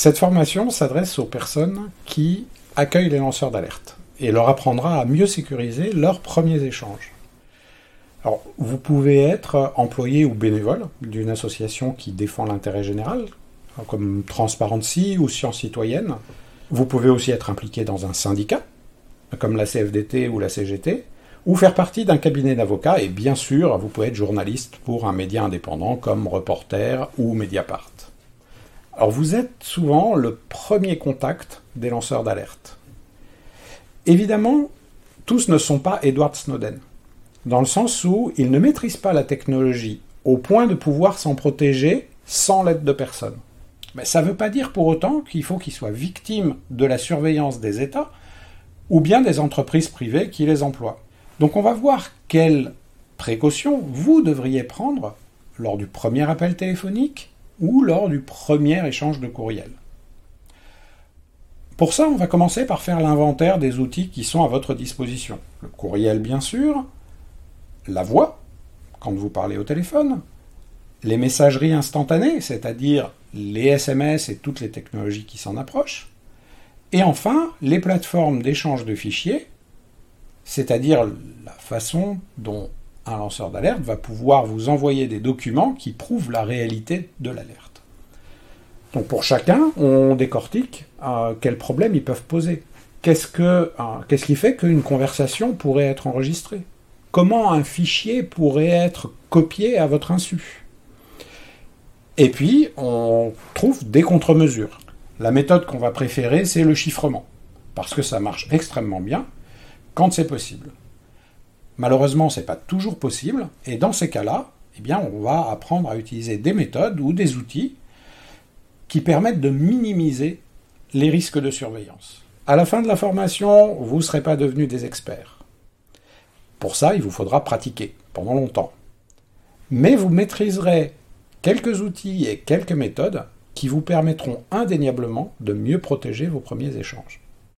Cette formation s'adresse aux personnes qui accueillent les lanceurs d'alerte et leur apprendra à mieux sécuriser leurs premiers échanges. Alors, vous pouvez être employé ou bénévole d'une association qui défend l'intérêt général, comme Transparency ou Science Citoyenne. Vous pouvez aussi être impliqué dans un syndicat, comme la CFDT ou la CGT, ou faire partie d'un cabinet d'avocats, et bien sûr, vous pouvez être journaliste pour un média indépendant comme Reporter ou Mediapart. Alors vous êtes souvent le premier contact des lanceurs d'alerte. Évidemment, tous ne sont pas Edward Snowden, dans le sens où ils ne maîtrisent pas la technologie au point de pouvoir s'en protéger sans l'aide de personne. Mais ça ne veut pas dire pour autant qu'il faut qu'ils soient victimes de la surveillance des États ou bien des entreprises privées qui les emploient. Donc on va voir quelles précautions vous devriez prendre lors du premier appel téléphonique ou lors du premier échange de courriel. Pour ça, on va commencer par faire l'inventaire des outils qui sont à votre disposition. Le courriel, bien sûr, la voix, quand vous parlez au téléphone, les messageries instantanées, c'est-à-dire les SMS et toutes les technologies qui s'en approchent, et enfin les plateformes d'échange de fichiers, c'est-à-dire la façon dont un lanceur d'alerte va pouvoir vous envoyer des documents qui prouvent la réalité de l'alerte. Donc pour chacun, on décortique euh, quels problèmes ils peuvent poser. Qu'est-ce, que, euh, qu'est-ce qui fait qu'une conversation pourrait être enregistrée? Comment un fichier pourrait être copié à votre insu? Et puis, on trouve des contre-mesures. La méthode qu'on va préférer, c'est le chiffrement, parce que ça marche extrêmement bien quand c'est possible. Malheureusement, ce n'est pas toujours possible, et dans ces cas-là, eh on va apprendre à utiliser des méthodes ou des outils qui permettent de minimiser les risques de surveillance. À la fin de la formation, vous ne serez pas devenus des experts. Pour ça, il vous faudra pratiquer pendant longtemps. Mais vous maîtriserez quelques outils et quelques méthodes qui vous permettront indéniablement de mieux protéger vos premiers échanges.